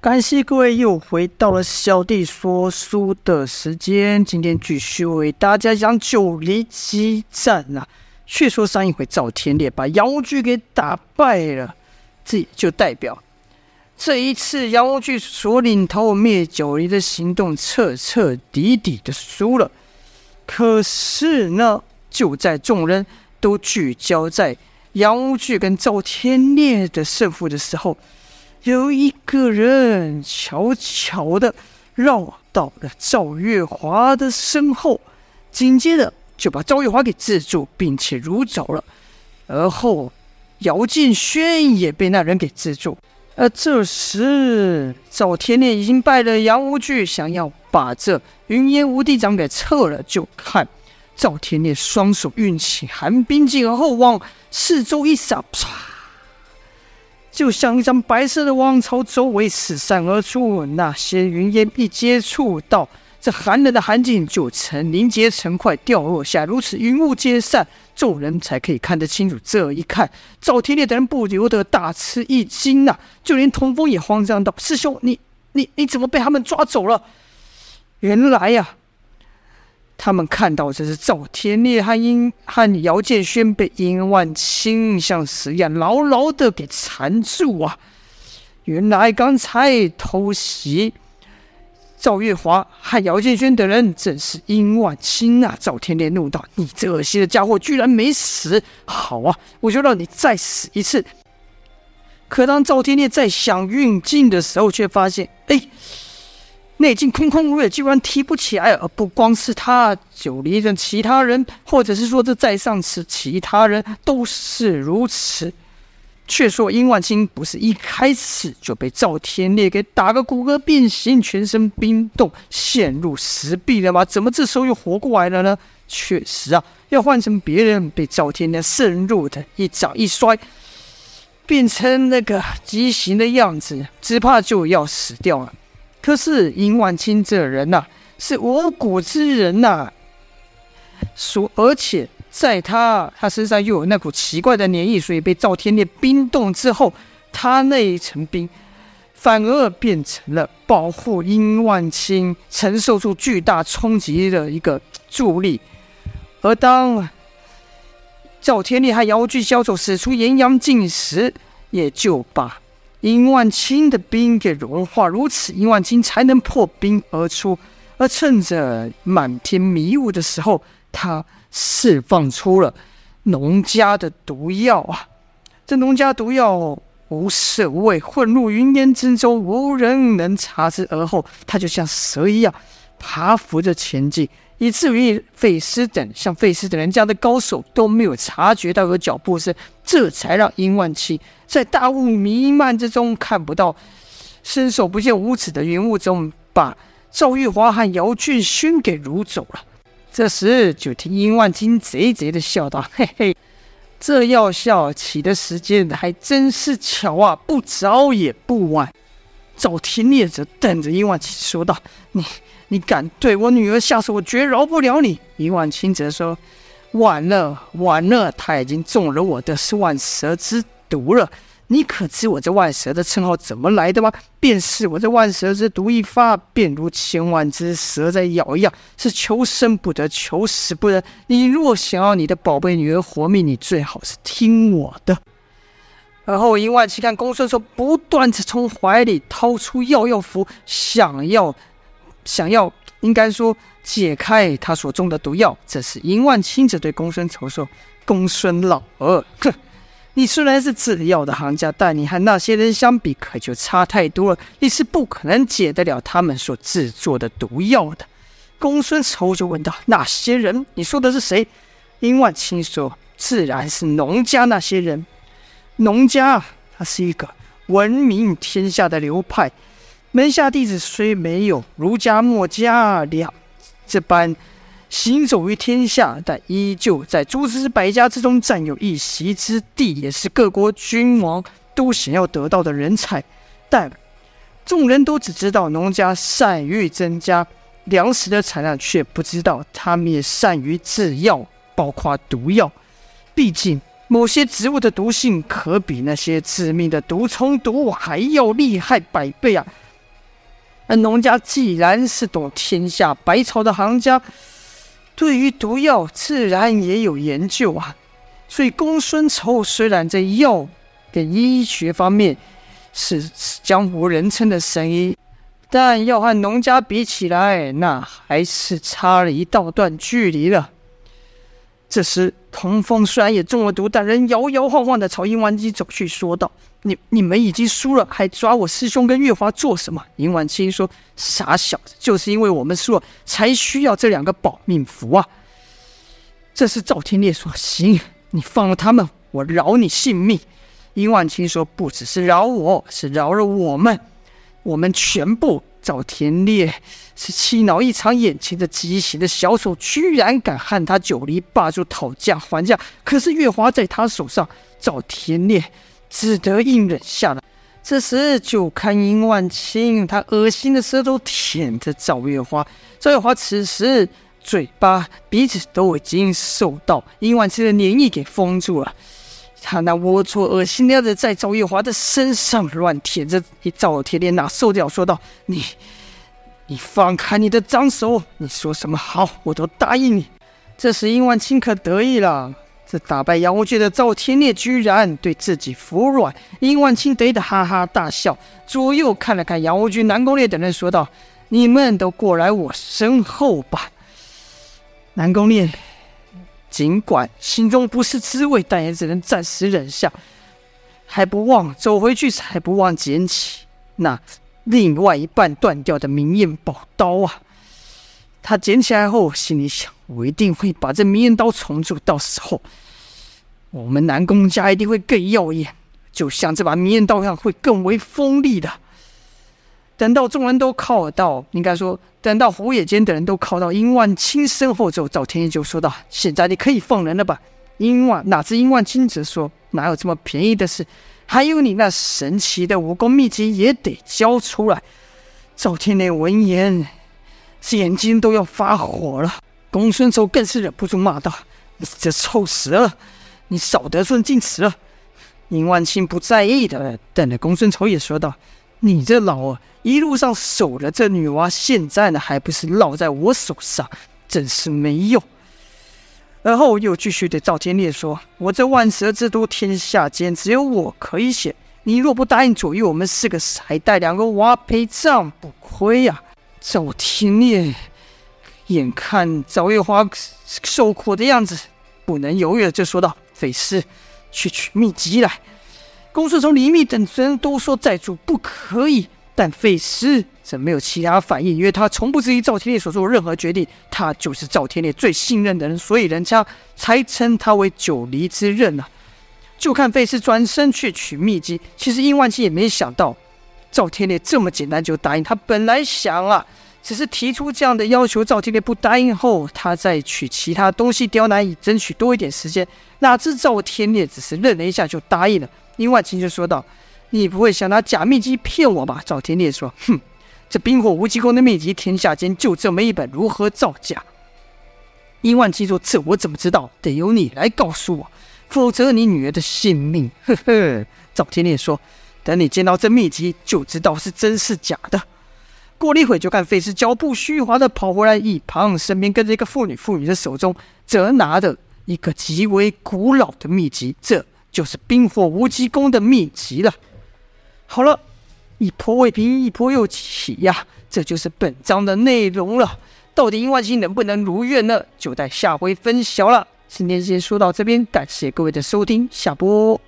感谢各位又回到了小弟说书的时间，今天继续为大家讲九黎激战啊。却说上一回赵天烈把杨无惧给打败了，这也就代表这一次杨无惧所领头灭九黎的行动彻彻底底的输了。可是呢，就在众人都聚焦在杨无惧跟赵天烈的胜负的时候。有一个人悄悄地绕到了赵月华的身后，紧接着就把赵月华给制住，并且掳走了。而后，姚建轩也被那人给制住。而这时，赵天烈已经败了杨无惧，想要把这云烟无地掌给撤了。就看赵天烈双手运起寒冰劲，而后往四周一扫，唰！就像一张白色的网朝周围四散而出，那些云烟一接触到这寒冷的寒境，就成凝结成块掉落下。如此云雾皆散，众人才可以看得清楚。这一看，赵天烈等人不由得大吃一惊呐、啊！就连童风也慌张道：“师兄，你你你怎么被他们抓走了？”原来呀、他们看到这是赵天烈和殷和姚建轩被殷万清像死一样牢牢的给缠住啊！原来刚才偷袭赵月华和姚建轩的人正是殷万清啊！赵天烈怒道：“你这恶心的家伙，居然没死！好啊，我就让你再死一次！”可当赵天烈在想运劲的时候，却发现，哎。内劲空空如也，居然提不起来。而不光是他，九离的其他人，或者是说这在上次其他人都是如此。却说殷万清不是一开始就被赵天烈给打个骨骼变形、全身冰冻、陷入石壁了吗？怎么这时候又活过来了呢？确实啊，要换成别人，被赵天烈渗入的一掌一摔，变成那个畸形的样子，只怕就要死掉了。可是殷万清这人呐、是无骨之人呐、啊，说而且在他他身上又有那股奇怪的粘液，所以被赵天烈冰冻之后，他那一层冰反而变成了保护殷万清承受住巨大冲击的一个助力。而当赵天烈和姚巨交手使出炎阳劲时，也就把。殷万清的冰给融化，如此殷万清才能破冰而出。而趁着满天迷雾的时候，他释放出了农家的毒药啊！这农家毒药无色无味，混入云烟之中，无人能察知。而后，他就像蛇一样爬伏着前进。以至于费斯等像费斯等人这样的高手都没有察觉到有脚步声，这才让殷万清在大雾弥漫之中看不到，伸手不见五指的云雾中，把赵玉华和姚俊勋给掳走了。这时，就听殷万清贼贼的笑道：“嘿嘿，这药效起的时间还真是巧啊，不早也不晚。”赵天烈则瞪着殷万清说道：“你。”你敢对我女儿下手，我绝饶不了你。殷万清则说：“晚了，晚了，他已经中了我的是万蛇之毒了。你可知我这万蛇的称号怎么来的吗？便是我这万蛇之毒一发，便如千万只蛇在咬一样，是求生不得，求死不能。你若想要你的宝贝女儿活命，你最好是听我的。”而后，殷万清看公孙说不断地从怀里掏出药药符，想要。想要应该说解开他所中的毒药，这时殷万清则对公孙丑说：“公孙老儿，哼，你虽然是制药的行家，但你和那些人相比，可就差太多了。你是不可能解得了他们所制作的毒药的。”公孙丑就问道：“那些人，你说的是谁？”殷万清说：“自然是农家那些人。农家，他是一个闻名天下的流派。”门下弟子虽没有儒家、墨家两这般行走于天下，但依旧在诸子百家之中占有一席之地，也是各国君王都想要得到的人才。但众人都只知道农家善于增加粮食的产量，却不知道他们也善于制药，包括毒药。毕竟某些植物的毒性可比那些致命的毒虫毒物还要厉害百倍啊！那农家既然是懂天下百草的行家，对于毒药自然也有研究啊。所以公孙丑虽然在药跟医学方面是江湖人称的神医，但要和农家比起来，那还是差了一道段距离了。这时，童风虽然也中了毒，但仍摇摇晃晃的朝殷万青走去，说道：“你你们已经输了，还抓我师兄跟月华做什么？”殷万青说：“傻小子，就是因为我们输了，才需要这两个保命符啊。”这时赵天烈说：“行，你放了他们，我饶你性命。”殷万青说：“不只是饶我，是饶了我们，我们全部。”赵天烈是气恼异常，眼前的畸形的小丑居然敢和他九黎霸主讨价还价。可是月华在他手上，赵天烈只得硬忍下来。这时就看殷万清，他恶心的舌头舔着赵月华。赵月华此时嘴巴、鼻子都已经受到殷万清的黏液给封住了。他那龌龊、恶心的样子在赵月华的身上乱舔着，赵天烈哪受得了，说道：“你，你放开你的脏手！你说什么好，我都答应你。”这时殷万清可得意了，这打败杨无惧的赵天烈居然对自己服软。殷万清得意的哈哈大笑，左右看了看杨无惧、南宫烈等人，说道：“你们都过来我身后吧。”南宫烈。尽管心中不是滋味，但也只能暂时忍下，还不忘走回去，还不忘捡起那另外一半断掉的明艳宝刀啊！他捡起来后，心里想：我一定会把这明艳刀重铸，到时候我们南宫家一定会更耀眼，就像这把明艳刀一样，会更为锋利的。等到众人都靠到，应该说，等到胡野间等人都靠到殷万青身后之后，赵天一就说道：“现在你可以放人了吧？”殷万哪知殷万青则说：“哪有这么便宜的事？还有你那神奇的武功秘籍也得交出来。”赵天烈闻言，是眼睛都要发火了。公孙丑更是忍不住骂道：“你这臭蛇，你少得寸进尺了！”殷万青不在意的瞪着公孙丑也说道。你这老儿一路上守了这女娃，现在呢还不是落在我手上，真是没用。而后又继续对赵天烈说：“我这万蛇之都，天下间只有我可以选。你若不答应左右我们四个，还带两个娃陪葬，不亏呀。”赵天烈眼看赵月华受苦的样子，不能犹豫了，就说道：“匪师，去取秘籍来。”公孙丑、李密等人都说寨主不可以，但费斯则没有其他反应，因为他从不质疑赵天烈所做的任何决定，他就是赵天烈最信任的人，所以人家才称他为九黎之刃啊。就看费斯转身去取秘籍，其实殷万青也没想到赵天烈这么简单就答应，他本来想啊，只是提出这样的要求，赵天烈不答应后，他再取其他东西刁难，以争取多一点时间。哪知赵天烈只是愣了一下就答应了。殷万青就说道：“你不会想拿假秘籍骗我吧？”赵天烈说：“ 哼，这冰火无极功的秘籍，天下间就这么一本，如何造假？”殷万青说：“这我怎么知道？得由你来告诉我，否则你女儿的性命。” 呵呵。赵天烈说：“等你见到这秘籍，就知道是真是假的。”过了一会，就看费师脚步虚滑的跑回来，一旁身边跟着一个妇女，妇女的手中则拿着一个极为古老的秘籍。这。就是冰火无极功的秘籍了。好了，一波未平，一波又起呀，这就是本章的内容了。到底殷万金能不能如愿呢？就待下回分晓了。今天先说到这边，感谢各位的收听，下播。